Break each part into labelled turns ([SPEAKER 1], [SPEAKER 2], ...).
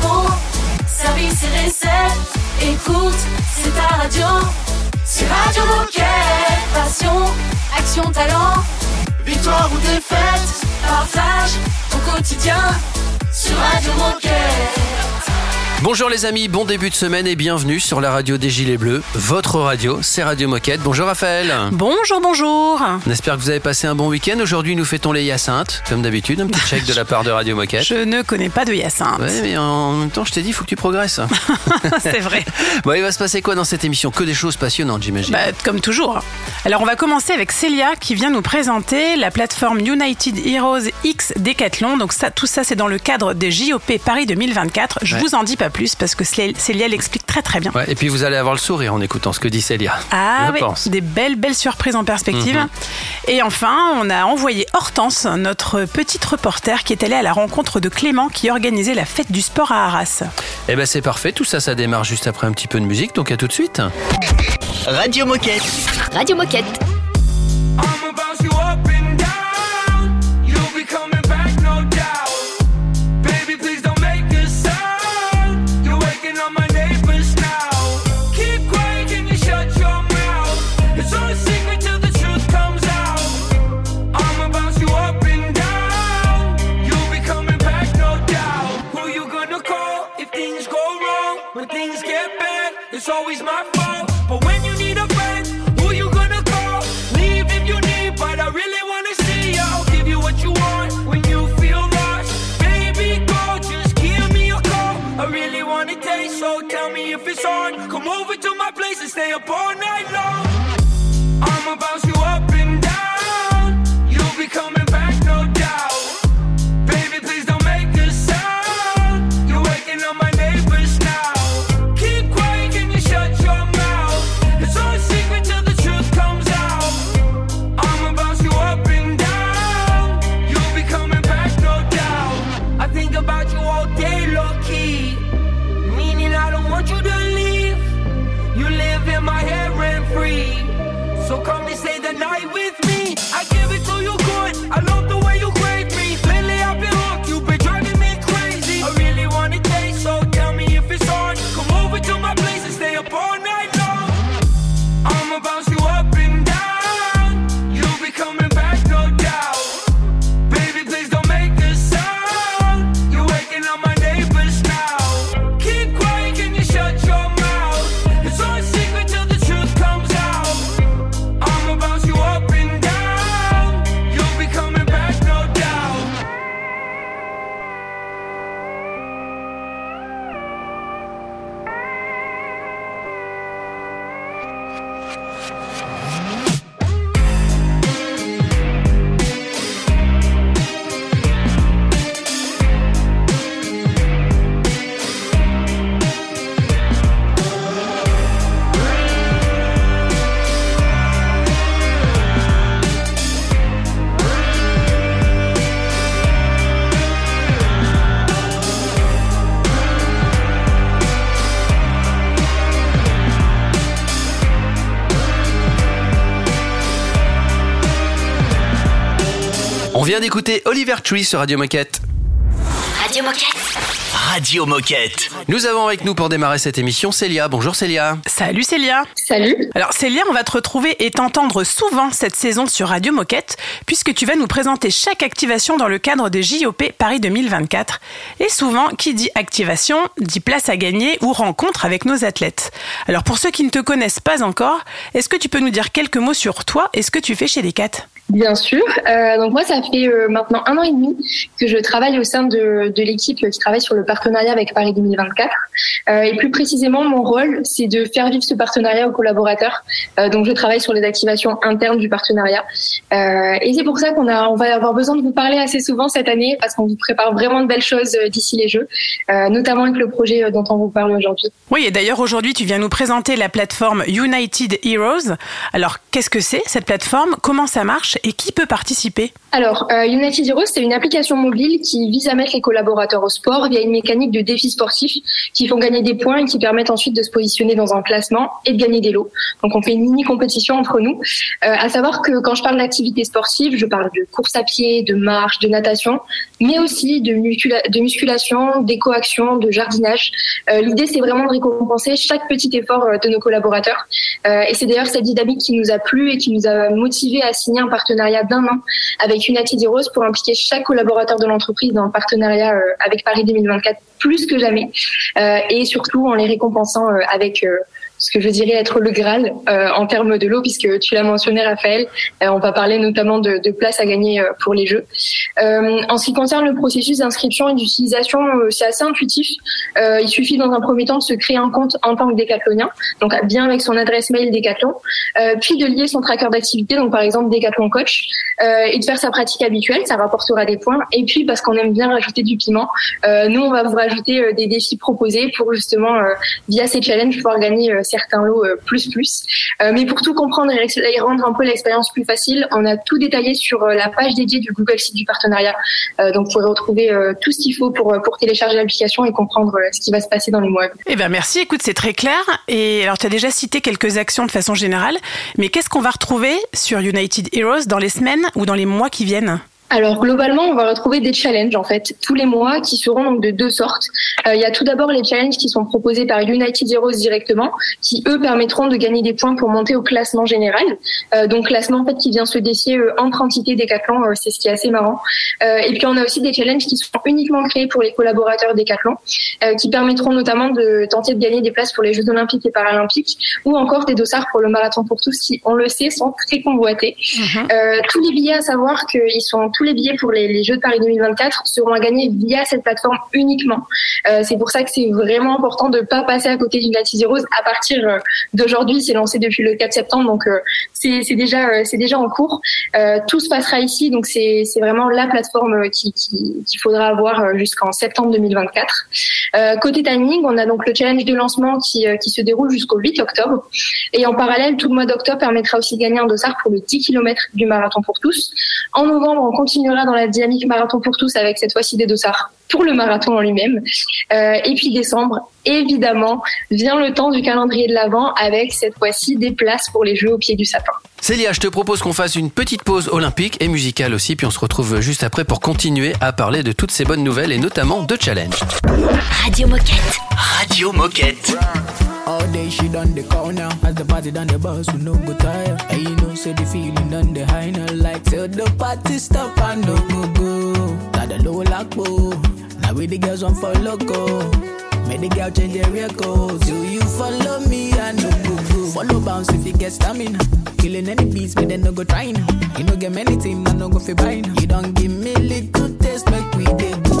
[SPEAKER 1] repos, service et recettes. Écoute, c'est ta radio. C'est Radio Moquette. Passion, action, talent. Victoire ou défaite, partage ton quotidien sur Radio Moquette.
[SPEAKER 2] Bonjour les amis, bon début de semaine et bienvenue sur la radio des Gilets Bleus. Votre radio, c'est Radio Moquette. Bonjour Raphaël.
[SPEAKER 3] Bonjour, bonjour.
[SPEAKER 2] On espère que vous avez passé un bon week-end. Aujourd'hui, nous fêtons les Hyacinthes, comme d'habitude. Un petit check de la part de Radio Moquette.
[SPEAKER 3] Je ne connais pas de Hyacinthe.
[SPEAKER 2] Ouais, mais en même temps, je t'ai dit, il faut que tu progresses.
[SPEAKER 3] c'est vrai.
[SPEAKER 2] Bon, il va se passer quoi dans cette émission Que des choses passionnantes, j'imagine.
[SPEAKER 3] Bah, comme toujours. Alors, on va commencer avec Célia qui vient nous présenter la plateforme United Heroes X Decathlon. Donc, ça, tout ça, c'est dans le cadre des JOP Paris 2024. Je
[SPEAKER 2] Ouais.
[SPEAKER 3] vous en dis pas plus parce que Cé- Célia l'explique très très bien.
[SPEAKER 2] Ouais, et puis vous allez avoir le sourire en écoutant ce que dit Célia.
[SPEAKER 3] Ah
[SPEAKER 2] je
[SPEAKER 3] oui,
[SPEAKER 2] pense.
[SPEAKER 3] des belles, belles surprises en perspective.
[SPEAKER 2] Mhm.
[SPEAKER 3] Et enfin, on a envoyé Hortense, notre petite reporter, qui est allée à la rencontre de Clément qui organisait la fête du sport à Arras.
[SPEAKER 2] Eh ben c'est parfait, tout ça, ça démarre juste après un petit peu de musique, donc à tout de suite.
[SPEAKER 4] Radio Moquette.
[SPEAKER 5] Radio Moquette.
[SPEAKER 6] So tell me if it's on. Come over to my place and stay up all night long. On
[SPEAKER 2] vient d'écouter Oliver Tree sur Radio Moquette.
[SPEAKER 5] Radio Moquette.
[SPEAKER 4] Radio Moquette.
[SPEAKER 2] Nous avons avec nous pour démarrer cette émission Célia. Bonjour Célia.
[SPEAKER 3] Salut Célia
[SPEAKER 7] Salut.
[SPEAKER 3] Alors Célia, on va te retrouver et t'entendre souvent cette saison sur Radio Moquette, puisque tu vas nous présenter chaque activation dans le cadre des JOP Paris 2024. Et souvent, qui dit activation, dit place à gagner ou rencontre avec nos athlètes. Alors pour ceux qui ne te connaissent pas encore, est-ce que tu peux nous dire quelques mots sur toi et ce que tu fais chez Decat?
[SPEAKER 7] Bien sûr. Euh, donc moi, ça fait euh, maintenant un an et demi que je travaille au sein de, de l'équipe qui travaille sur le partenariat avec Paris 2024. Euh, et plus précisément, mon rôle, c'est de faire vivre ce partenariat aux collaborateurs. Euh, donc je travaille sur les activations internes du partenariat. Euh, et c'est pour ça qu'on a, on va avoir besoin de vous parler assez souvent cette année parce qu'on vous prépare vraiment de belles choses euh, d'ici les Jeux, notamment avec le projet dont on vous parle aujourd'hui.
[SPEAKER 3] Oui, et d'ailleurs aujourd'hui, tu viens nous présenter la plateforme United Heroes. Alors, qu'est-ce que c'est cette plateforme? Comment ça marche? Et qui peut participer
[SPEAKER 7] Alors, euh, United Heroes, c'est une application mobile qui vise à mettre les collaborateurs au sport via une mécanique de défis sportifs qui font gagner des points et qui permettent ensuite de se positionner dans un classement et de gagner des lots. Donc, on fait une mini compétition entre nous. Euh, à savoir que quand je parle d'activité sportive, je parle de course à pied, de marche, de natation, mais aussi de, muscula- de musculation, d'éco-action, de jardinage. Euh, L'idée, c'est vraiment de récompenser chaque petit effort euh, de nos collaborateurs. Euh, et c'est d'ailleurs cette dynamique qui nous a plu et qui nous a motivé à signer un partenariat d'un an avec United Heroes pour impliquer chaque collaborateur de l'entreprise dans le partenariat euh, avec Paris 2024 plus que jamais euh, et surtout en les récompensant euh, avec ce que je dirais être le Graal euh, en termes de l'eau, puisque tu l'as mentionné, Raphaël. Euh, on va parler notamment de, de places à gagner euh, pour les Jeux. En ce qui concerne le processus d'inscription et d'utilisation, c'est assez intuitif. Il suffit dans un premier temps de se créer un compte en tant que décathlonien, donc bien avec son adresse mail Décathlon, puis de lier son tracker d'activité, donc par exemple Décathlon Coach, et de faire sa pratique habituelle, ça rapportera des points. Et puis parce qu'on aime bien rajouter du piment, nous on va vous rajouter des défis proposés pour justement via ces challenges pouvoir gagner euh, certains lots euh, plus plus. Euh, mais pour tout comprendre et rendre un peu l'expérience plus facile, on a tout détaillé sur euh, la page dédiée du Google Site du partenariat. Donc vous pourrez retrouver tout ce qu'il faut pour, pour télécharger l'application et comprendre ce qui va se passer dans les mois.
[SPEAKER 3] Eh ben merci, écoute, c'est très clair. Et alors, tu as déjà cité quelques actions de façon générale, mais qu'est-ce qu'on va retrouver sur United Heroes dans les semaines ou dans les mois qui viennent?
[SPEAKER 7] Alors globalement, on va retrouver des challenges en fait tous les mois qui seront donc de deux sortes. Euh, il y a tout d'abord les challenges qui sont proposés par United Heroes directement, qui eux permettront de gagner des points pour monter au classement général. Euh, donc classement en fait qui vient se défier euh, entre entités Decathlon, euh, c'est ce qui est assez marrant. Euh, et puis on a aussi des challenges qui sont uniquement créés pour les collaborateurs Decathlon, euh, qui permettront notamment de tenter de gagner des places pour les Jeux Olympiques et Paralympiques, ou encore des dossards pour le marathon pour tous, qui on le sait sont très convoités. Euh, tous les billets, à savoir qu'ils sont tous les billets pour les, Jeux de Paris 2024 seront à gagner via cette plateforme uniquement. Euh, c'est pour ça que c'est vraiment important de pas passer à côté d'United Heroes. À partir euh, d'aujourd'hui, c'est lancé depuis le 4 septembre, donc euh, c'est déjà en cours. Tout se passera ici, donc c'est vraiment la plateforme qui qui- qu'il faudra avoir jusqu'en septembre 2024. Euh, côté timing, on a donc le challenge de lancement qui se déroule jusqu'au 8 octobre. Et en parallèle, tout le mois d'octobre permettra aussi de gagner un dossard pour le 10 km du marathon pour tous. En novembre, continuera dans la dynamique marathon pour tous avec cette fois-ci des dossards pour le marathon en lui-même. Euh, et puis décembre, évidemment, vient le temps du calendrier de l'Avent avec cette fois-ci des places pour les Jeux au pied du sapin.
[SPEAKER 2] Célia, je te propose qu'on fasse une petite pause olympique et musicale aussi, puis on se retrouve juste après pour continuer à parler de toutes ces bonnes nouvelles et notamment de challenge.
[SPEAKER 5] Radio Moquette.
[SPEAKER 4] Radio Moquette.
[SPEAKER 8] All day she done the corner. As the party done the bus we no go tire. And you know say the feeling done the high now. Like till the party stop and no go go. Got the low lock boo. Now we the girls on for loco. Make the girl change their record Do you follow me? I no go go. Follow bounce if you get stamina. Killing any beats but then no go trying You no get many team I no go fi buying You don't give me little taste make we dey go.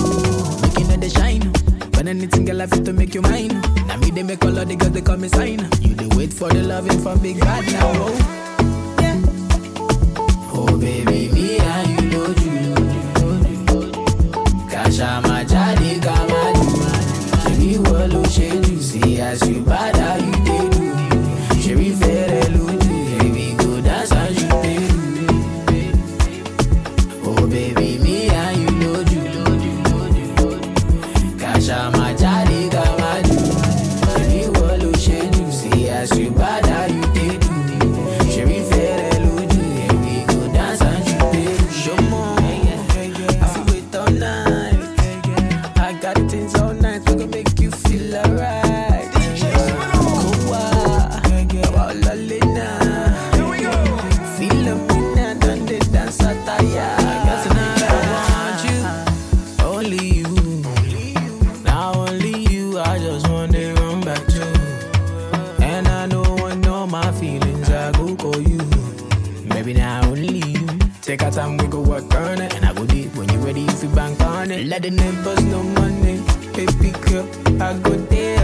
[SPEAKER 8] Make you know the shine when anything girl I fit to make you mine. Now me they make all of the girls they call me sign. You they wait for the loving from big bad now. Oh, yeah. oh baby, me and you know you. Kasha my jadi kama you. She be well she see as you bad how you Let the neighbors know money. Baby girl, I go there,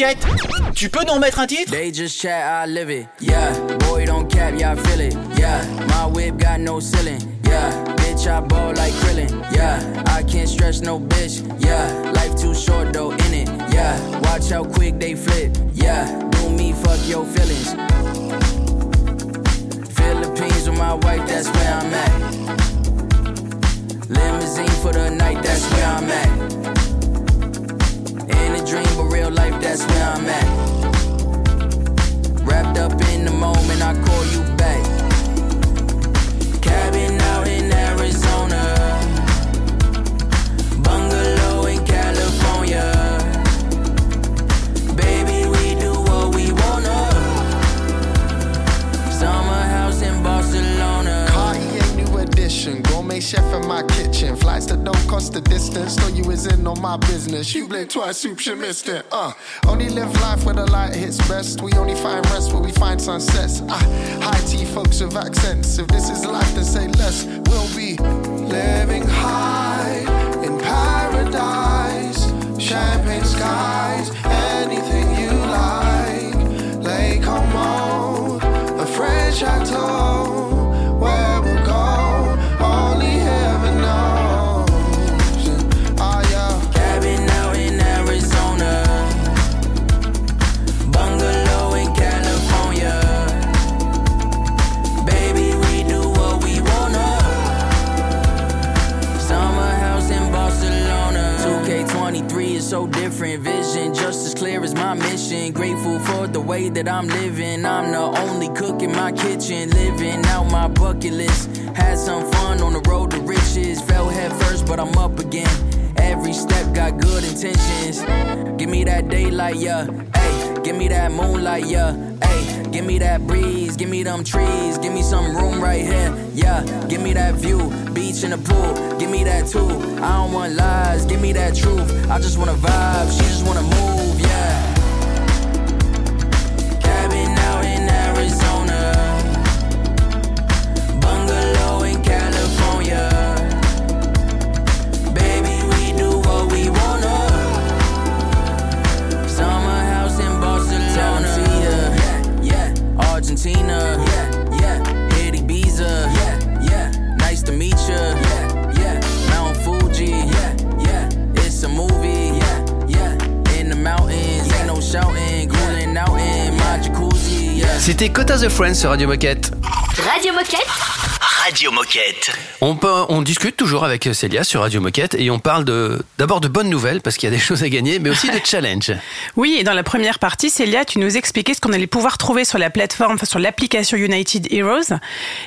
[SPEAKER 9] Moquette, tu peux nous remettre un titre
[SPEAKER 10] They just chat, I live it. Yeah, boy, don't cap, yeah, I feel it. Yeah, my whip got no ceiling. Yeah, bitch, I ball like krillin. Yeah, I can't stress no bitch. Yeah, life too short though, in it. Yeah, watch how quick they flip. Yeah, do me, fuck your feelings. Philippines with my wife, that's where I'm at. Limousine for the night, that's where I'm at. Real life, that's where I'm at. Wrapped up in the moment, I call you back. Cabin out in Arizona.
[SPEAKER 11] Chef in my kitchen. Flights that don't cost the distance. Thought you is in on my business. You blinked twice, soup, you missed it. Uh, only live life where the light hits best. We only find rest where we find sunsets. Ah, high tea folks with accents. If this is life, then say less. We'll be living high
[SPEAKER 10] way that I'm living. I'm the only cook in my kitchen. Living out my bucket list. Had some fun on the road to riches. Fell head first, but I'm up again. Every step got good intentions. Give me that daylight, yeah. Hey, give me that moonlight, yeah. Hey, give me that breeze, give me them trees, give me some room right here, yeah. Give me that view, beach and the pool, give me that too. I don't want lies, give me that truth. I just wanna vibe, she just wanna move,
[SPEAKER 2] C'était Quota the Friends sur Radio Moquette.
[SPEAKER 12] Radio Moquette
[SPEAKER 9] Radio Moquette.
[SPEAKER 2] On, peut- on discute toujours avec Célia sur Radio Moquette et on parle d'abord de bonnes nouvelles parce qu'il y a des choses à gagner, mais aussi de challenge.
[SPEAKER 3] Oui, et dans la première partie, Célia, tu nous expliquais ce qu'on allait pouvoir trouver sur la plateforme, enfin, sur l'application United Heroes.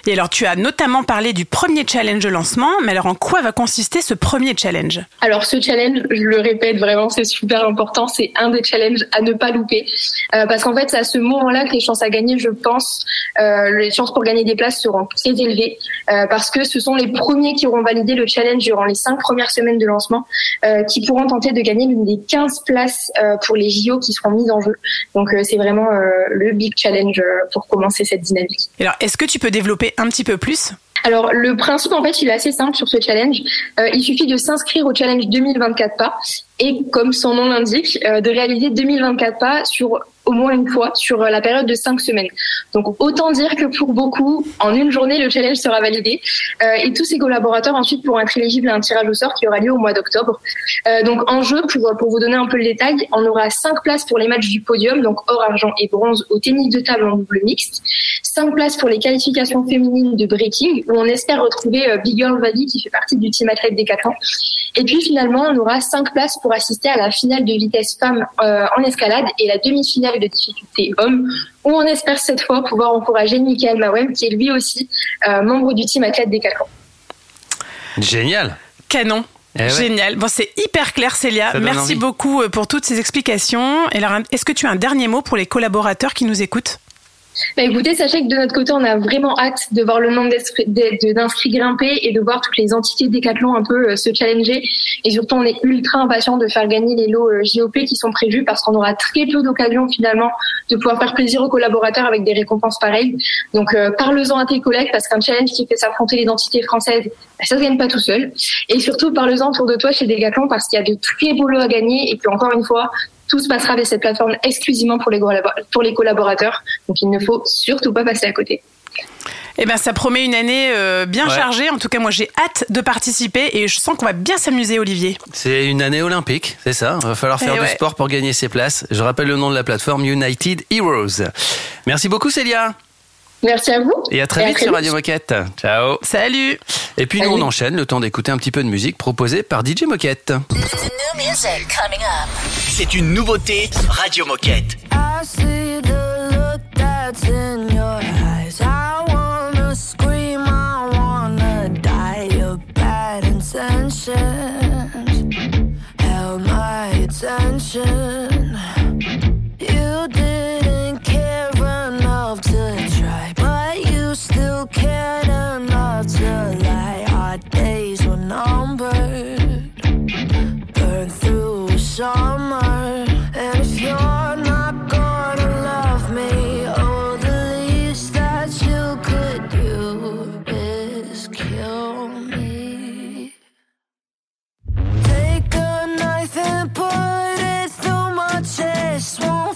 [SPEAKER 3] Et alors, tu as notamment parlé du premier challenge de lancement, mais alors en quoi va consister ce premier challenge?
[SPEAKER 7] Alors ce challenge, je le répète vraiment, c'est super important. C'est un des challenges à ne pas louper, Euh, parce qu'en fait, c'est à ce moment-là que les chances à gagner, je pense, euh, les chances pour gagner des places seront très élevées, euh, parce que ce sont les premiers qui auront validé le challenge durant les cinq premières semaines de lancement, euh, qui pourront tenter de gagner l'une des 15 places euh, pour les JO qui seront mises en jeu. Donc c'est vraiment le big challenge pour commencer cette dynamique.
[SPEAKER 3] Alors, est-ce que tu peux développer un petit peu plus?
[SPEAKER 7] Alors le principe en fait il est assez simple sur ce challenge. Euh, il suffit de s'inscrire au challenge 2024 pas et comme son nom l'indique, euh, de réaliser 2024 pas sur au moins une fois sur euh, la période de cinq semaines. Donc autant dire que pour beaucoup, en une journée, le challenge sera validé euh, et tous ces collaborateurs ensuite pourront être éligibles à un tirage au sort qui aura lieu au mois d'octobre. Euh, donc en jeu, pour, pour vous donner un peu le détail, on aura cinq places pour les matchs du podium, donc or, argent et bronze au tennis de table en double mixte, cinq places pour les qualifications féminines de breaking où on espère retrouver euh, Big Girl Valley qui fait partie du team athlète des 4 ans. Et puis finalement, on aura cinq places pour assister à la finale de vitesse femme en escalade et la demi-finale de difficulté homme, où on espère cette fois pouvoir encourager Michael Mawem, qui est lui aussi euh, membre du team athlète des 4 ans.
[SPEAKER 2] Génial.
[SPEAKER 3] Canon.
[SPEAKER 2] Eh ouais.
[SPEAKER 3] Génial. Bon, c'est hyper clair, Célia. Merci
[SPEAKER 2] envie.
[SPEAKER 3] beaucoup euh, pour toutes ces explications. Et alors, est-ce que tu as un dernier mot pour les collaborateurs qui nous écoutent?
[SPEAKER 7] Bah écoutez, sachez que de notre côté, on a vraiment hâte de voir le nombre d'inscrits grimper et de voir toutes les entités Décathlon un peu euh, se challenger. Et surtout, on est ultra impatient de faire gagner les lots euh, JOP qui sont prévus parce qu'on aura très peu d'occasions finalement de pouvoir faire plaisir aux collaborateurs avec des récompenses pareilles. Donc, euh, parle-en à tes collègues parce qu'un challenge qui fait s'affronter les entités françaises, bah, ça se gagne pas tout seul. Et surtout, parle-en autour de toi chez Décathlon parce qu'il y a de très beaux lots à gagner et puis encore une fois, tout se passera avec cette plateforme exclusivement pour les, collabo- pour les collaborateurs. Donc il ne faut surtout pas passer à côté.
[SPEAKER 3] Eh ben, ça promet une année euh, bien
[SPEAKER 2] Ouais.
[SPEAKER 3] chargée. En tout cas, moi, j'ai hâte de participer et je sens qu'on va bien s'amuser, Olivier.
[SPEAKER 2] C'est une année olympique, c'est ça. Il va falloir faire
[SPEAKER 3] Eh
[SPEAKER 2] du
[SPEAKER 3] ouais.
[SPEAKER 2] sport pour gagner ses places. Je rappelle le nom de la plateforme United Heroes. Merci beaucoup Célia.
[SPEAKER 7] Merci à vous.
[SPEAKER 2] Et à très vite sur Radio Moquette. Ciao.
[SPEAKER 3] Salut.
[SPEAKER 2] Et puis nous on enchaîne le temps d'écouter un petit peu de musique proposée par DJ Moquette.
[SPEAKER 4] C'est une nouveauté Radio Moquette.
[SPEAKER 13] I see the look that's in your eyes. I wanna scream, I wanna die. Your bad intentions held my attention.
[SPEAKER 5] Swallow.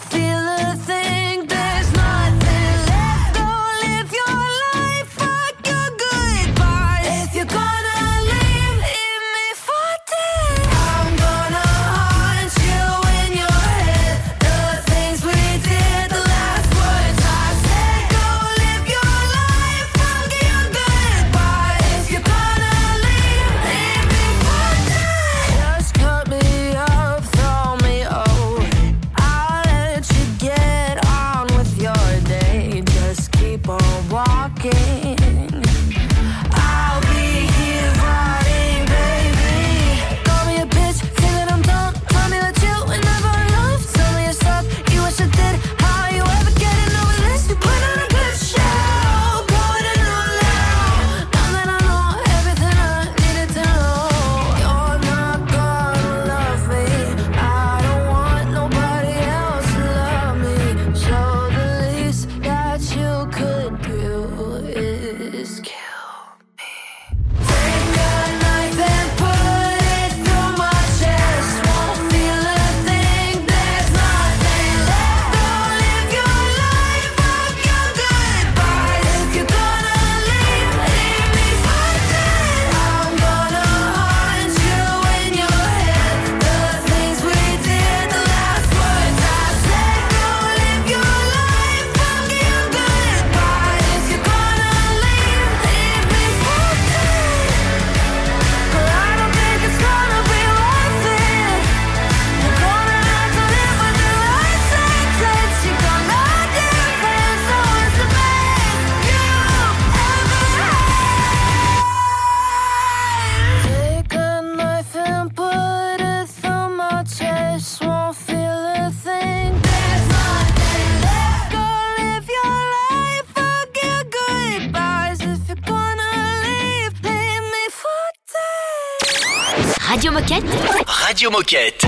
[SPEAKER 5] Moquette.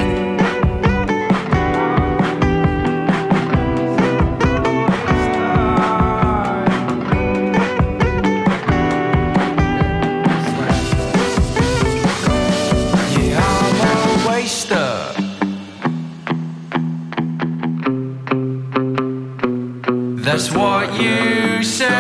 [SPEAKER 6] Yeah, I'm a waster. That's what you say.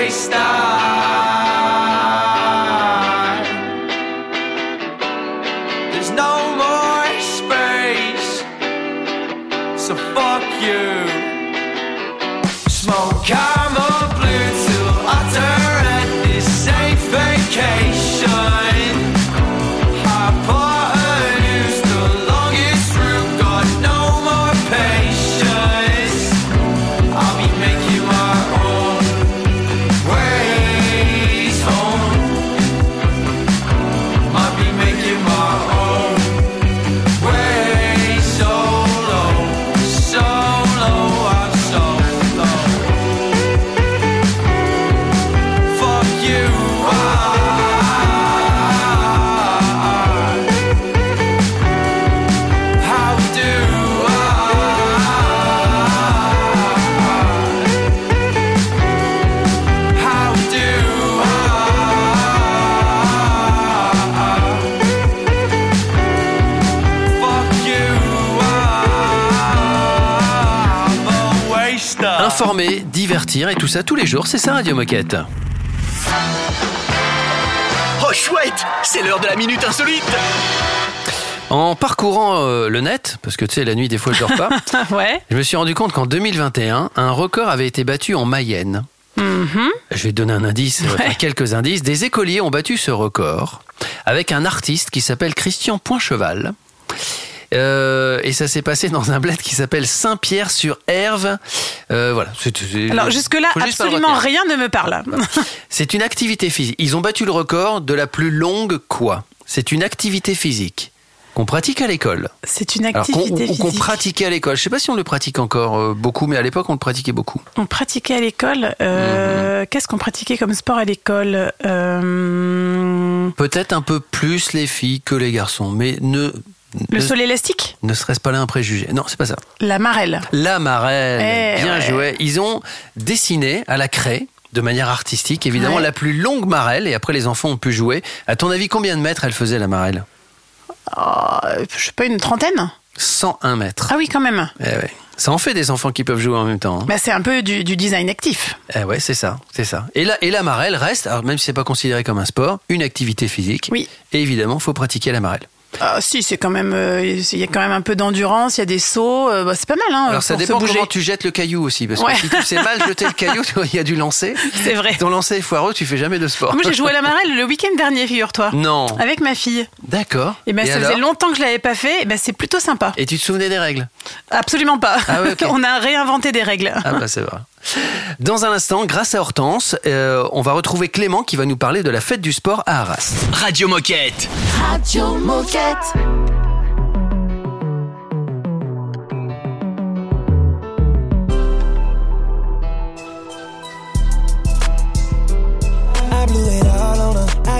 [SPEAKER 6] A waster.
[SPEAKER 2] Informer, divertir et tout ça tous les jours, c'est ça Radio Moquette.
[SPEAKER 4] Oh chouette, c'est l'heure de la minute insolite.
[SPEAKER 2] En parcourant euh, le net, parce que tu sais, la nuit, des fois, je dors pas,
[SPEAKER 3] ouais.
[SPEAKER 2] je me suis rendu compte qu'en 2021, un record avait été battu en Mayenne.
[SPEAKER 3] Mhm.
[SPEAKER 2] Je vais te donner un indice, enfin, quelques indices. Des écoliers ont battu ce record avec un artiste qui s'appelle Christian Poincheval. Euh, et ça s'est passé dans un bled qui s'appelle Saint-Pierre-sur-Herve. Euh, voilà. C'est- c'est-
[SPEAKER 3] Alors jusque-là, absolument rien ne me parle.
[SPEAKER 2] C'est une activité physique. Ils ont battu le record de la plus longue quoi C'est une activité physique qu'on pratique à l'école.
[SPEAKER 3] C'est une activité
[SPEAKER 2] ou qu'on
[SPEAKER 3] physique.
[SPEAKER 2] pratiquait à l'école. Je sais pas si on le pratique encore euh, beaucoup, mais à l'époque on le pratiquait beaucoup.
[SPEAKER 3] On pratiquait à l'école. euh, Qu'est-ce qu'on pratiquait comme sport à l'école Euh,
[SPEAKER 2] Peut-être un peu plus les filles que les garçons, mais ne
[SPEAKER 3] Le sol élastique
[SPEAKER 2] ne serait-ce pas là un préjugé? Non, c'est pas ça.
[SPEAKER 3] La marelle.
[SPEAKER 2] La marelle,
[SPEAKER 3] Eh
[SPEAKER 2] bien
[SPEAKER 3] ouais.
[SPEAKER 2] joué. Ils ont dessiné à la craie, de manière artistique, évidemment,
[SPEAKER 3] Ouais.
[SPEAKER 2] la plus longue marelle, et après les enfants ont pu jouer. À ton avis, combien de mètres elle faisait la marelle?
[SPEAKER 3] Oh, je sais pas, une trentaine?
[SPEAKER 2] 101 mètres.
[SPEAKER 3] Ah oui, quand même.
[SPEAKER 2] Eh ouais. Ça en fait des enfants qui peuvent jouer en même temps. hein.
[SPEAKER 3] Bah, c'est un peu du, du design actif.
[SPEAKER 2] Eh ouais, c'est ça, c'est ça. Et la, et la marelle reste, alors même si c'est pas considéré comme un sport, une activité physique.
[SPEAKER 3] Oui.
[SPEAKER 2] Et évidemment, faut pratiquer la marelle.
[SPEAKER 3] Ah, si, c'est quand même, euh, il y a quand même un peu d'endurance, il y a des sauts, euh, bah, c'est pas mal, hein,
[SPEAKER 2] Alors ça dépend comment tu jettes le caillou aussi, parce
[SPEAKER 3] Ouais.
[SPEAKER 2] que si tu sais mal jeter le caillou, il y a du lancer.
[SPEAKER 3] C'est vrai.
[SPEAKER 2] Ton lancer est foireux, tu fais jamais de sport.
[SPEAKER 3] Moi, j'ai joué à la marelle le week-end dernier, figure-toi.
[SPEAKER 2] Non.
[SPEAKER 3] Avec ma fille.
[SPEAKER 2] D'accord.
[SPEAKER 3] Et ben, ça
[SPEAKER 2] alors
[SPEAKER 3] faisait longtemps que je l'avais pas fait, et ben, c'est plutôt sympa.
[SPEAKER 2] Et tu te souvenais des règles?
[SPEAKER 3] Absolument pas.
[SPEAKER 2] Ah ouais.
[SPEAKER 3] On a réinventé des règles.
[SPEAKER 2] Ah bah c'est vrai. Dans un instant, grâce à Hortense, euh, on va retrouver Clément qui va nous parler de la fête du sport à Arras.
[SPEAKER 4] Radio Moquette.
[SPEAKER 1] Radio Moquette.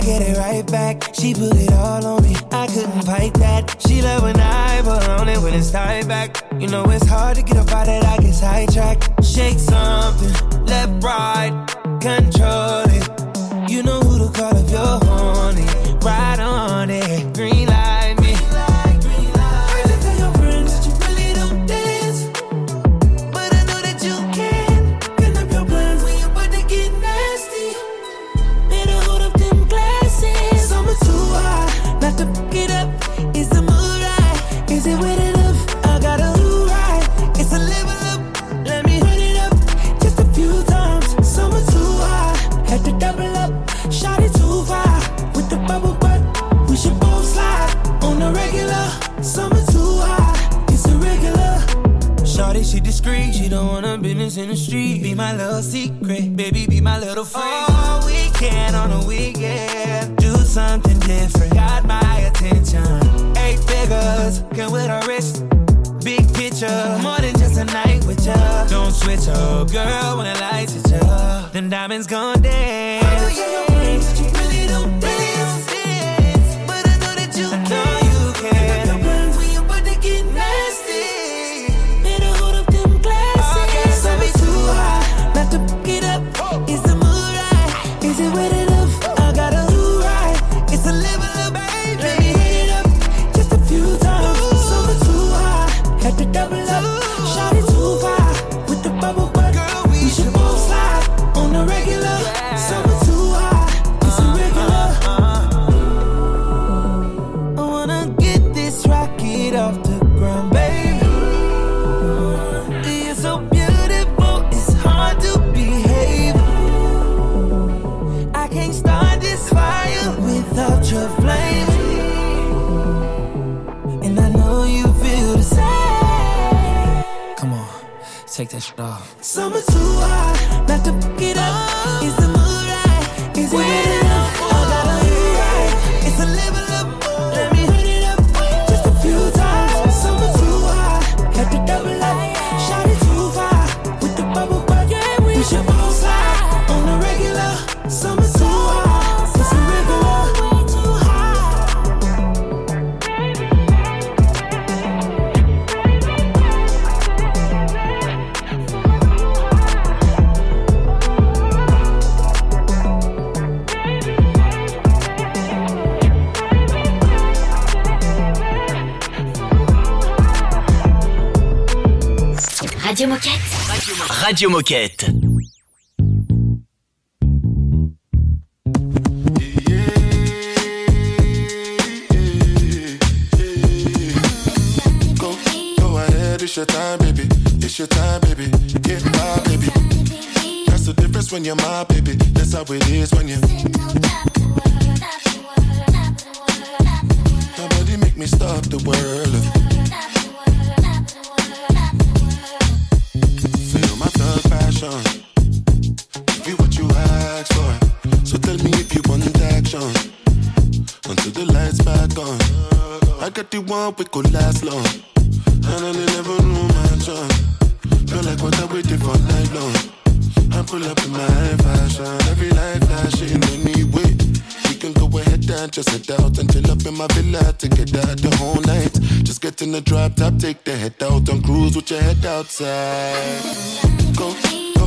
[SPEAKER 14] I get it right back. She put it all on me. I couldn't fight that. She love when I pull on it when it's tied back. You know it's hard to get up out of that I get sidetracked. Shake something, left, right, control it. You know who to call if you're horny. In the street. Be my little secret, baby, be my little friend. Oh, weekend on a weekend. Do something different. Got my attention. Eight figures, come with a wrist. Big picture, more than just a night with ya. Don't switch up, girl, when the lights hit ya. Then diamonds gon' dance. Oh, yeah,
[SPEAKER 5] Radio Moquette.
[SPEAKER 15] Thug passion. Be what you ask for. So tell me if you want action. Until the lights back on. I got the one we could last long. And I never my chance. Feel like what I waited for night long. I pull up in my fashion. Every life flashing anyway. We can go ahead and just head out and chill up in my villa together the whole night. Just get in the drop top, take the head out and cruise with your head outside. Go,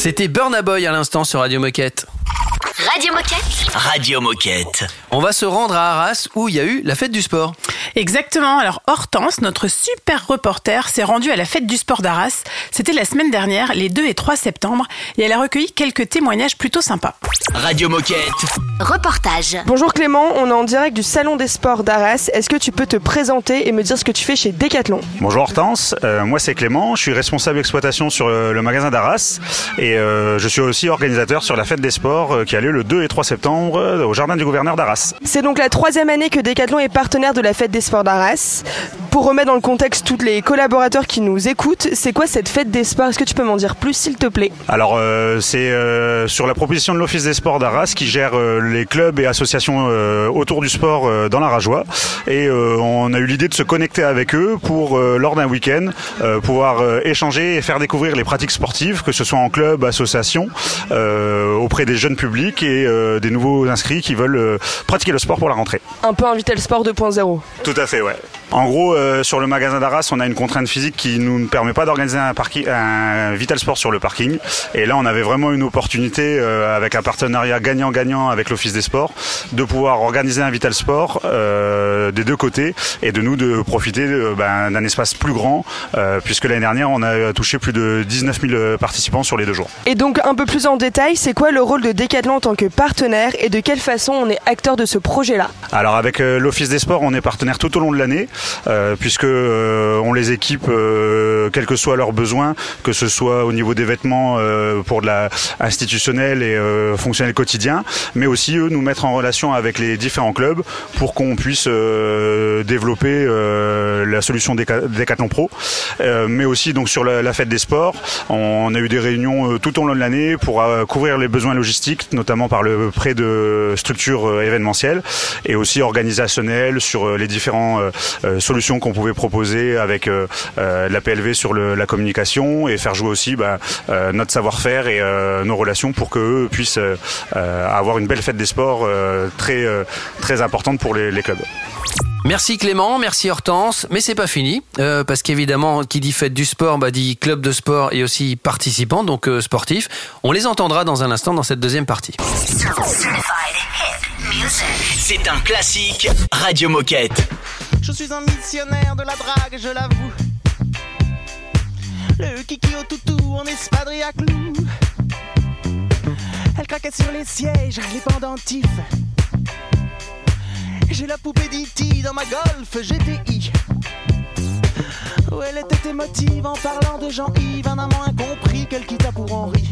[SPEAKER 2] C'était Burna Boy à l'instant sur Radio Moquette.
[SPEAKER 12] Radio Moquette.
[SPEAKER 4] Radio Moquette.
[SPEAKER 2] On va se rendre à Arras où il y a eu la fête du sport.
[SPEAKER 3] Exactement. Alors Hortense, notre super reporter, s'est rendue à la fête du sport d'Arras. C'était la semaine dernière, les 2 et 3 septembre, et elle a recueilli quelques témoignages plutôt sympas.
[SPEAKER 4] Radio Moquette.
[SPEAKER 12] Reportage.
[SPEAKER 16] Bonjour Clément, on est en direct du Salon des Sports d'Arras. Est-ce que tu peux te présenter et me dire ce que tu fais chez Decathlon?
[SPEAKER 17] Bonjour Hortense, Euh, moi c'est Clément, je suis responsable exploitation sur euh, le magasin d'Arras et euh, je suis aussi organisateur sur la fête des sports euh, qui a lieu le 2 et 3 septembre euh, au jardin du gouverneur d'Arras.
[SPEAKER 16] C'est donc la troisième année que Decathlon est partenaire de la fête des sports d'Arras. Pour remettre dans le contexte tous les collaborateurs qui nous écoutent, c'est quoi cette fête des sports? Est-ce que tu peux m'en dire plus s'il te plaît?
[SPEAKER 17] Alors euh, c'est euh, sur la proposition de l'Office des sports d'Arras qui gère euh, les clubs et associations autour du sport dans la Rajoie et on a eu l'idée de se connecter avec eux pour lors d'un week-end pouvoir échanger et faire découvrir les pratiques sportives que ce soit en club, association, auprès des jeunes publics et des nouveaux inscrits qui veulent pratiquer le sport pour la rentrée.
[SPEAKER 16] Un peu un Vital Sport 2.0.
[SPEAKER 17] Tout à fait, ouais. En gros, euh, sur le magasin d'Arras, on a une contrainte physique qui nous ne permet pas d'organiser un, Vital Sport sur le parking. Et là, on avait vraiment une opportunité, euh, avec un partenariat gagnant-gagnant avec l'Office des Sports, de pouvoir organiser un Vital Sport euh, des deux côtés et de nous de profiter ben, d'un espace plus grand, puisque l'année dernière, on a touché plus de 19 000 participants sur les deux jours.
[SPEAKER 16] Et donc un peu plus en détail, c'est quoi le rôle de Decathlon en tant que partenaire et de quelle façon on est acteur de ce projet-là?
[SPEAKER 17] Alors avec l'Office des Sports, on est partenaire tout au long de l'année, euh, puisque euh, on les équipe, euh, quels que soient leurs besoins, que ce soit au niveau des vêtements euh, pour de la institutionnel et euh, fonctionnel quotidien, mais aussi eux nous mettre en relation avec les différents clubs pour qu'on puisse euh, développer la solution Déca- Decathlon Pro, mais aussi donc sur la, fête des sports, on a eu des réunions tout au long de l'année pour couvrir les besoins logistiques, notamment par le prêt de structures événementielles et aussi organisationnelles sur les différentes euh, euh, solutions qu'on pouvait proposer avec euh, la PLV sur la communication et faire jouer aussi bah, notre savoir-faire et nos relations pour qu'eux puissent avoir une belle fête des sports très, très importante pour les, clubs.
[SPEAKER 2] Merci Clément, merci Hortense, mais c'est pas fini parce qu'évidemment qui dit fête du sport bah, dit club de sport et aussi participants donc euh, sportifs. On les entendra dans un instant dans cette deuxième partie.
[SPEAKER 4] C'est un classique Radio Moquette.
[SPEAKER 18] Je suis un missionnaire de la drague, je l'avoue. Le kiki au toutou en espadrille à clous. Elle craquait sur les sièges, les pendentifs. J'ai la poupée d'E.T. dans ma Golf GTI. Où elle était émotive en parlant de Jean-Yves, un amant incompris qu'elle quitta pour Henri.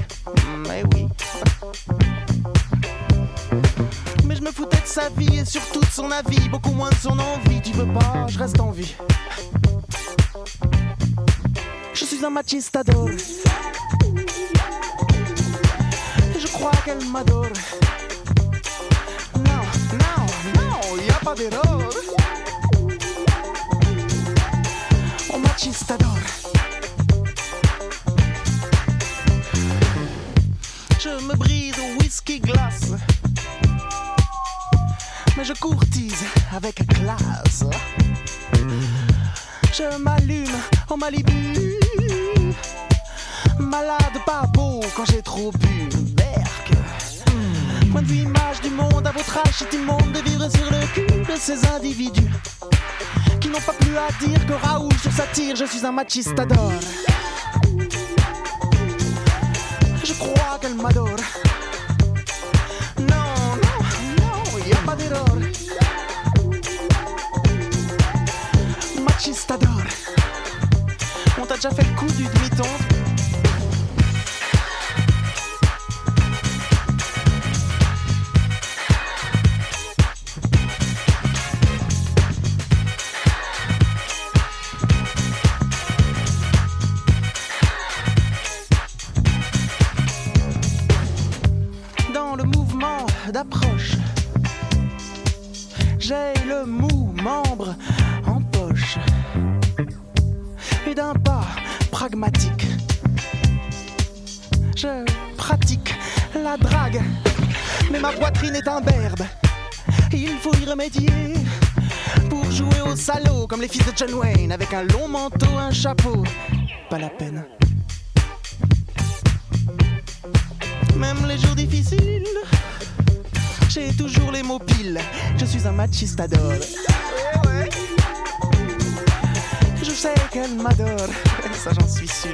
[SPEAKER 18] Mais oui. Mais je me foutais de sa vie et surtout de son avis, beaucoup moins de son envie. Tu veux pas, je reste en vie. Je suis un machistador. Je crois qu'elle m'adore. Non, non, non, y a pas d'erreur. On machistador. Je me brise au whisky glace. Mais je courtise avec classe. Je m'allume au Malibu. Malade, pas beau quand j'ai trop bu. Berk. Point de image du monde, à votre âge, c'est immonde de vivre sur le cul de ces individus qui n'ont pas plus à dire que Raoul sur sa tire. Je suis un machistador. Je crois qu'elle m'adore. Déjà fait le coup du demi-ton
[SPEAKER 19] pour jouer aux salauds comme les fils de John Wayne avec un long manteau, un chapeau. Pas la peine. Même les jours difficiles, j'ai toujours les mots pile. Je suis un machiste adore. Je sais qu'elle m'adore, ça j'en suis sûr.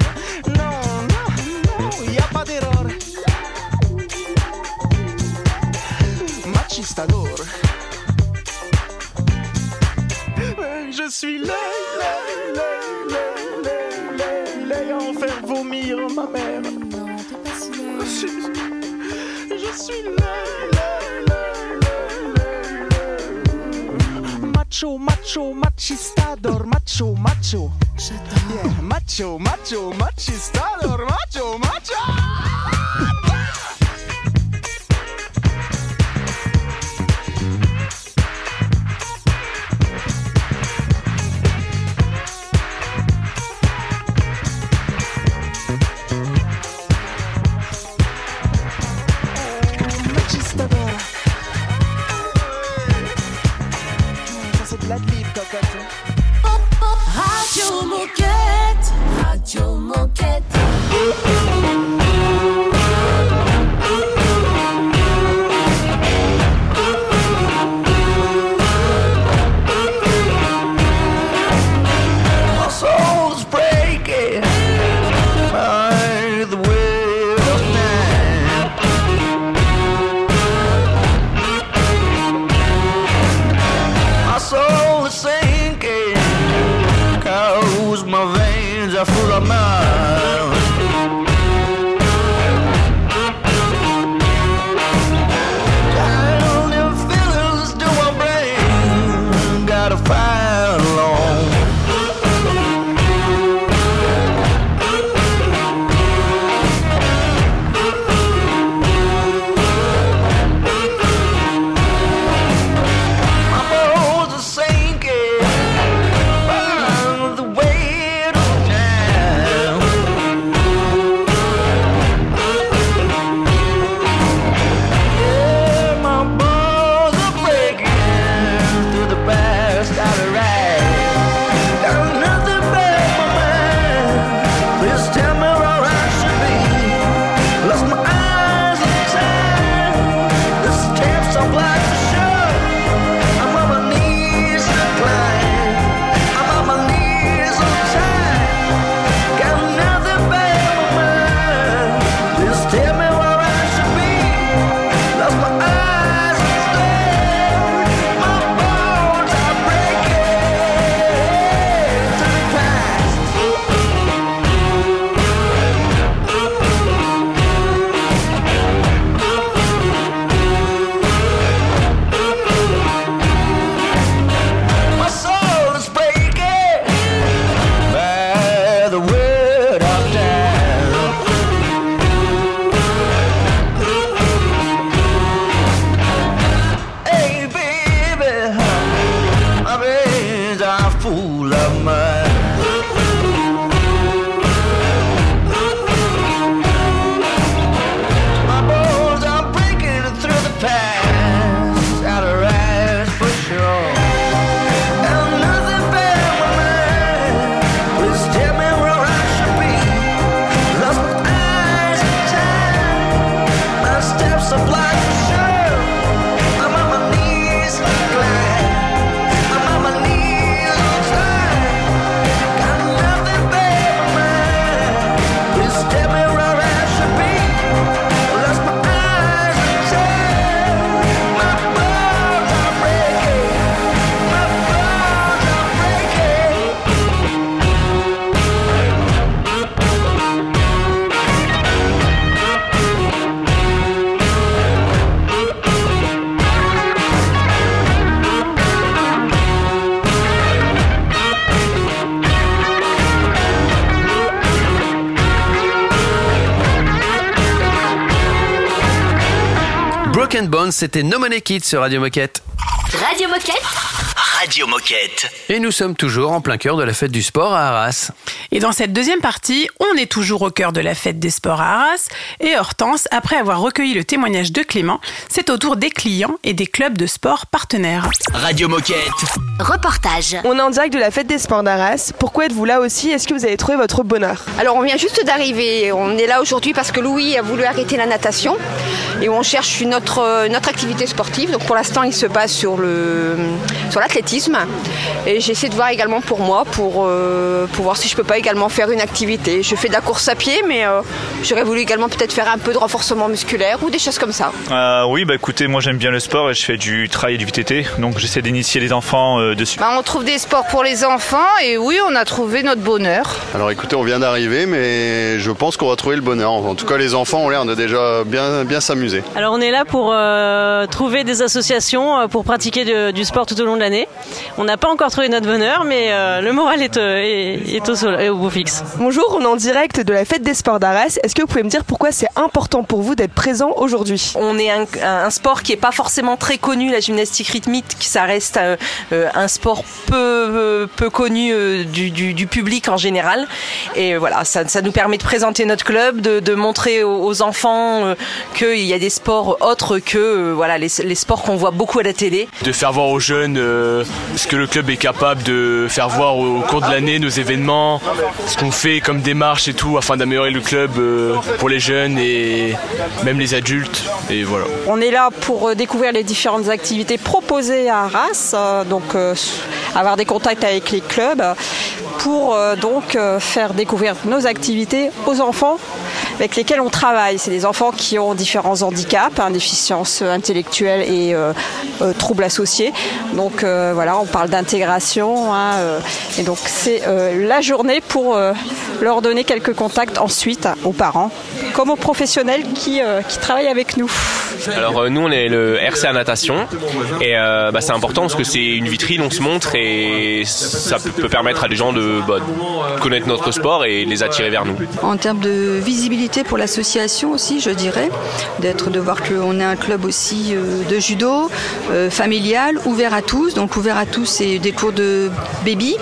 [SPEAKER 19] dit lay, lay, lay, lay, lay, lay, en faire vomir ma mère. Je suis, je suis lay, lay, lay, lay, Macho, macho, machistador, macho, macho. J'adore. Macho, macho, machistador, macho, macho.
[SPEAKER 2] C'était No Money Kid sur Radio Moquette.
[SPEAKER 5] Radio Moquette
[SPEAKER 4] Radio Moquette.
[SPEAKER 2] Et nous sommes toujours en plein cœur de la fête du sport à Arras.
[SPEAKER 3] Et dans cette deuxième partie, on est toujours au cœur de la fête des sports à Arras. Et Hortense, après avoir recueilli le témoignage de Clément, c'est au tour des clients et des clubs de sport partenaires.
[SPEAKER 4] Radio Moquette.
[SPEAKER 5] Reportage.
[SPEAKER 16] On est en direct de la fête des sports d'Arras. Pourquoi êtes-vous là aussi? Est-ce que vous avez trouvé votre bonheur?
[SPEAKER 20] Alors on vient juste d'arriver, on est là aujourd'hui parce que Louis a voulu arrêter la natation et on cherche une autre, euh, une autre activité sportive. Donc pour l'instant il se base sur le sur l'athlétisme et j'essaie de voir également pour moi pour, euh, pour voir si je peux pas également faire une activité. Je fais de la course à pied mais euh, j'aurais voulu également peut-être faire un peu de renforcement musculaire ou des choses comme ça.
[SPEAKER 21] Euh, oui, bah écoutez, moi j'aime bien le sport et je fais du trail et du VTT, donc j'essaie d'initier les enfants euh, dessus.
[SPEAKER 22] Bah, on trouve des sports pour les enfants et oui, on a trouvé notre bonheur.
[SPEAKER 23] Alors écoutez, on vient d'arriver, mais je pense qu'on va trouver le bonheur. En tout cas, les enfants ont l'air de déjà bien, bien s'amuser.
[SPEAKER 24] Alors on est là pour euh, trouver des associations pour pratiquer de- du sport tout au long de l'année. On n'a pas encore trouvé notre bonheur, mais euh, le moral est, euh, est, est au, sol- est au beau fixe.
[SPEAKER 16] Bonjour, on est en direct de la fête des sports d'Arras. Est-ce que vous pouvez me dire pourquoi c'est important pour vous d'être présent aujourd'hui?
[SPEAKER 25] On est un, un sport qui est pas forcément très connu, la gymnastique rythmique, ça reste euh, un sport peu peu connu euh, du, du- du public en général. Et voilà, ça, ça nous permet de présenter notre club, de, de montrer aux, aux enfants euh, qu'il y a des sports autres que euh, voilà les, les sports qu'on voit beaucoup à la télé.
[SPEAKER 26] de faire voir aux jeunes euh, ce que le club est capable de faire voir au, au cours de l'année, nos événements, ce qu'on fait comme démarche et tout afin d'améliorer le club euh, pour les jeunes et même les adultes. Et voilà.
[SPEAKER 27] On est là pour euh, découvrir les différentes activités proposées à Arras, euh, donc avoir des contacts avec les clubs pour donc faire découvrir nos activités aux enfants avec lesquels on travaille. C'est des enfants qui ont différents handicaps, hein, déficiences intellectuelles et euh, euh, troubles associés. Donc euh, voilà, on parle d'intégration hein, euh, et donc c'est euh, la journée pour euh, leur donner quelques contacts ensuite aux parents comme aux professionnels qui, euh, qui travaillent avec nous.
[SPEAKER 28] Alors euh, nous on est le RCA natation et euh, bah, c'est important parce que c'est une vitrine, on se montre et ça peut, permettre à des gens de bah, connaître notre sport et les attirer vers nous.
[SPEAKER 29] En termes de visibilité pour l'association aussi, je dirais, d'être de voir qu'on est un club aussi euh, de judo euh, familial, ouvert à tous. Donc ouvert à tous, c'est des cours de baby,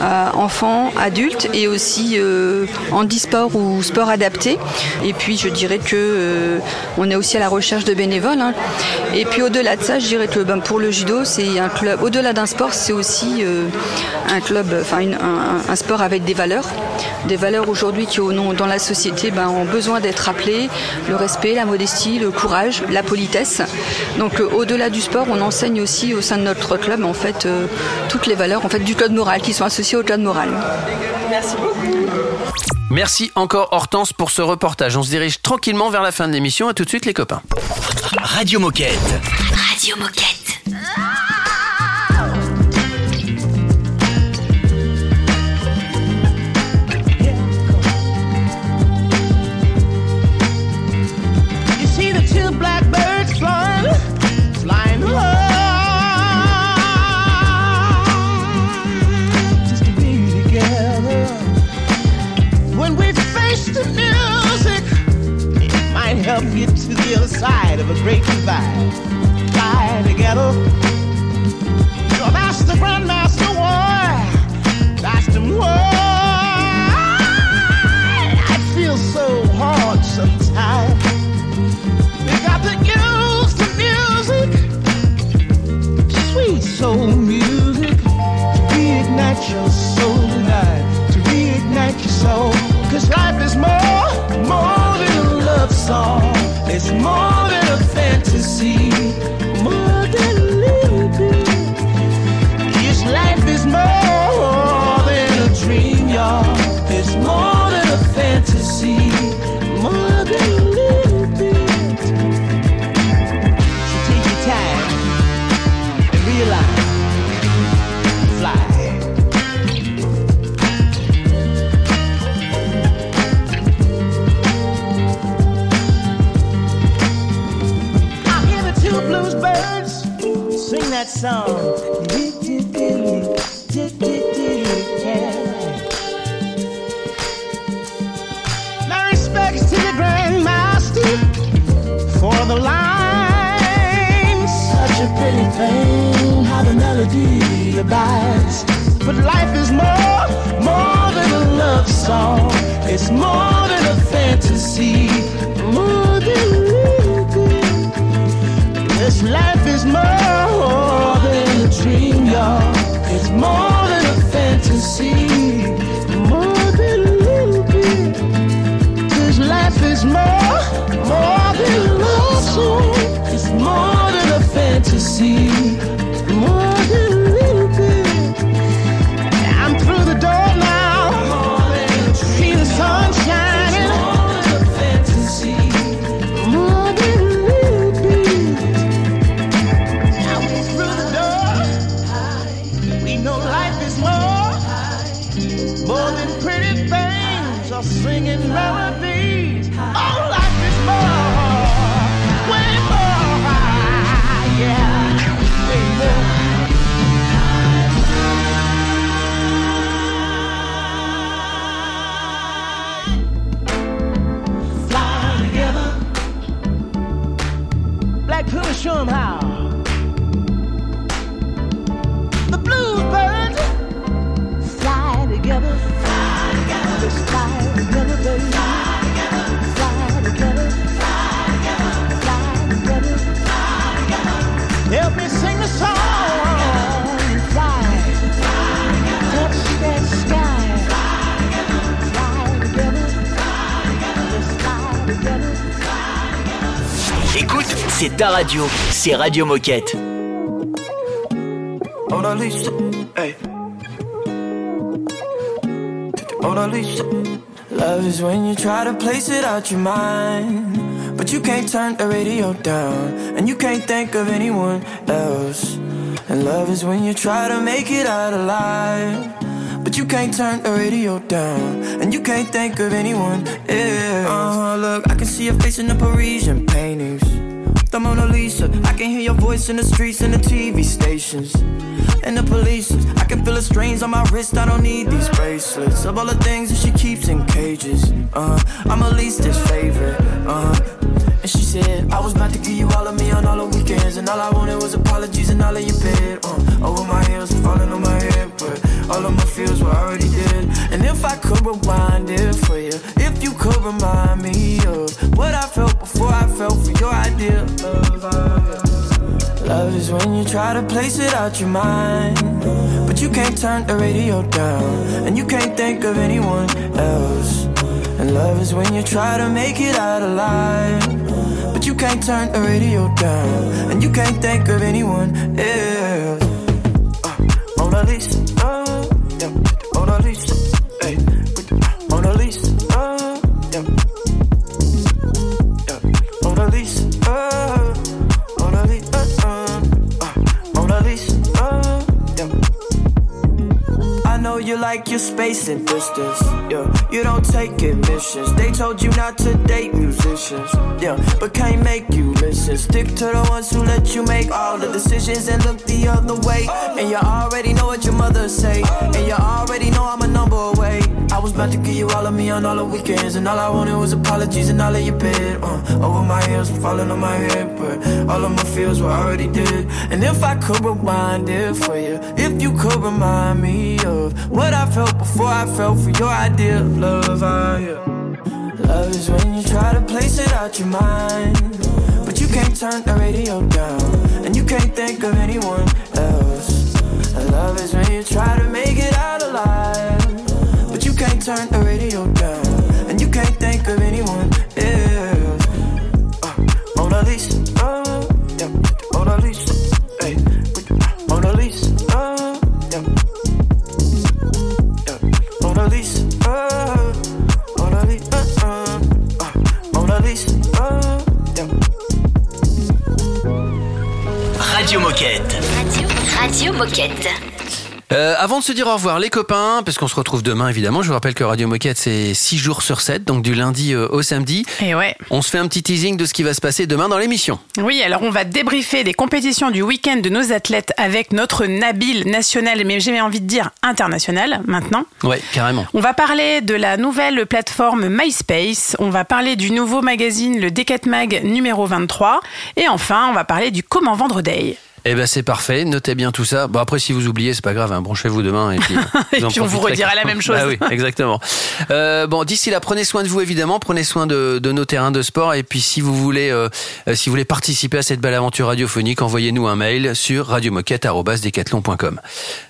[SPEAKER 29] euh, enfants, adultes et aussi euh, handisport ou sport adapté. Et puis je dirais que euh, on est aussi à la recherche de bénévoles. hein. Et puis au-delà de ça, je dirais que ben, pour le judo, c'est un club. Au-delà d'un sport, c'est aussi euh, un club, enfin un, sport avec des valeurs, des valeurs aujourd'hui qui au nom dans la société ben, ont besoin d'être rappelées le respect, la modestie, le courage, la politesse. Donc euh, au-delà du sport, on enseigne aussi au sein de notre club en fait euh, toutes les valeurs en fait du code moral qui sont associées au code moral.
[SPEAKER 27] Merci beaucoup.
[SPEAKER 2] Merci encore Hortense pour ce reportage. On se dirige tranquillement vers la fin de l'émission. À tout de suite les copains.
[SPEAKER 4] Radio Moquette.
[SPEAKER 5] Radio Moquette.
[SPEAKER 19] Life is more
[SPEAKER 4] c'est ta radio, c'est Radio Moquette.
[SPEAKER 30] Mona Lisa, hey. Mona Lisa. Love is when you try to place it out your mind, but you can't turn the radio down, and you can't think of anyone else. And love is when you try to make it out alive, but you can't turn the radio down, and you can't think of anyone else. Uh, look, I can see your face in the Parisian paintings. The Mona Lisa, I can hear your voice in the streets and the TV stations. And the police, I can feel the strains on my wrist. I don't need these bracelets. Of all the things that she keeps in cages, uh, I'm at least favorite. Uh, and she said, I was about to give you all of me on all the weekends. And all I wanted was apologies and all of your bed. Uh, over my heels, falling on my head. But all of my feels were already dead. And if I could rewind it for you, if you could remind me of what I felt before I fell for your idea of love. Love is when you try to place it out your mind, but you can't turn the radio down, and you can't think of anyone else. And love is when you try to make it out alive, but you can't turn the radio down, and you can't think of anyone else. Uh, Mona Lisa, you like your space and distance, yeah. You don't take admissions. They told you not to date musicians, yeah, but can't make you listen. Stick to the ones who let you make all the decisions and look the other way. And you already know what your mother say, and you already know I'm a number away. I was about to give you all of me on all the weekends, and all I wanted was apologies and all of your bed. Uh, over my heels, falling on my head, but all of my feels were already dead. And if I could rewind it for you, if you could remind me of what I felt before I fell for your idea of love, I, yeah. Love is when you try to place it out your mind, but you can't turn the radio down, and you can't think of anyone else. And love is when you try to make it out alive, but you can't turn the radio down,
[SPEAKER 4] Moquette.
[SPEAKER 2] Euh, avant de se dire au revoir les copains, parce qu'on se retrouve demain évidemment, je vous rappelle que Radio Moquette c'est 6 jours sur 7, donc du lundi euh, au samedi.
[SPEAKER 3] Et ouais.
[SPEAKER 2] On se fait un petit teasing de ce qui va se passer demain dans l'émission.
[SPEAKER 3] Oui, alors on va débriefer des compétitions du week-end de nos athlètes avec notre Nabil national, mais j'ai envie de dire international maintenant.
[SPEAKER 2] Ouais, carrément.
[SPEAKER 3] On va parler de la nouvelle plateforme MySpace, on va parler du nouveau magazine le Decat Mag numéro 23 et enfin on va parler du Comment Vendre Day.
[SPEAKER 2] Eh ben c'est parfait, notez bien tout ça. Bon après si vous oubliez c'est pas grave, hein. branchez-vous demain et puis,
[SPEAKER 3] Et
[SPEAKER 2] en
[SPEAKER 3] puis on vous redira la même chose.
[SPEAKER 2] Bah oui, exactement. Euh, bon d'ici là prenez soin de vous évidemment, prenez soin de, de nos terrains de sport et puis si vous voulez euh, euh, si vous voulez participer à cette belle aventure radiophonique, envoyez-nous un mail sur radiomoquette@decathlon.com.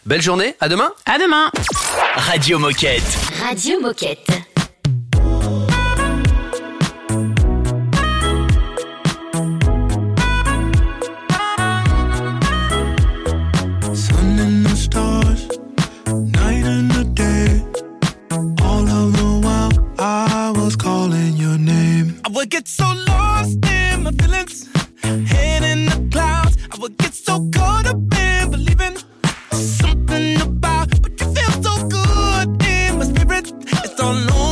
[SPEAKER 2] Belle journée, à demain.
[SPEAKER 3] À demain.
[SPEAKER 4] Radio Moquette.
[SPEAKER 12] Radio Moquette.
[SPEAKER 31] I would get so lost in my feelings, head in the clouds. I would get so caught up in believing something about, but you feel so good in my spirit. It's all over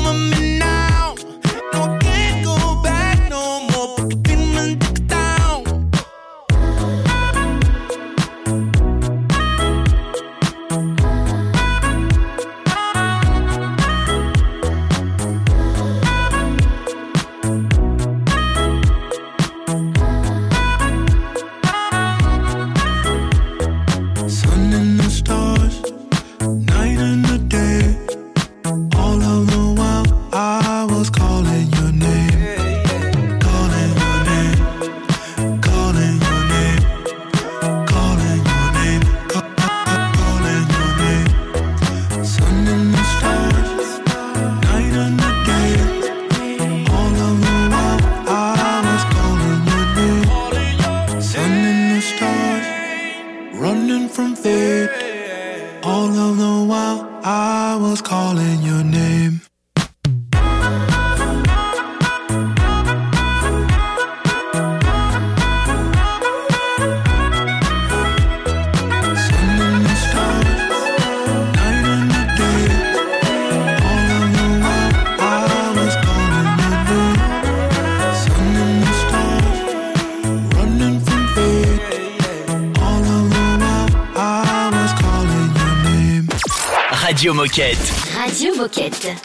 [SPEAKER 4] Moquette.
[SPEAKER 12] Radio Moquette.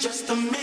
[SPEAKER 31] Just a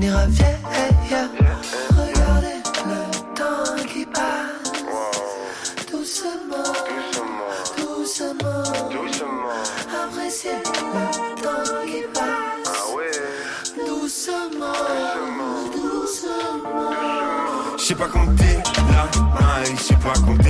[SPEAKER 6] vieille.
[SPEAKER 32] Regardez le temps qui passe. Doucement, doucement, doucement. Appréciez le temps qui passe. Doucement, doucement.
[SPEAKER 6] Je sais pas compter la je sais pas compter.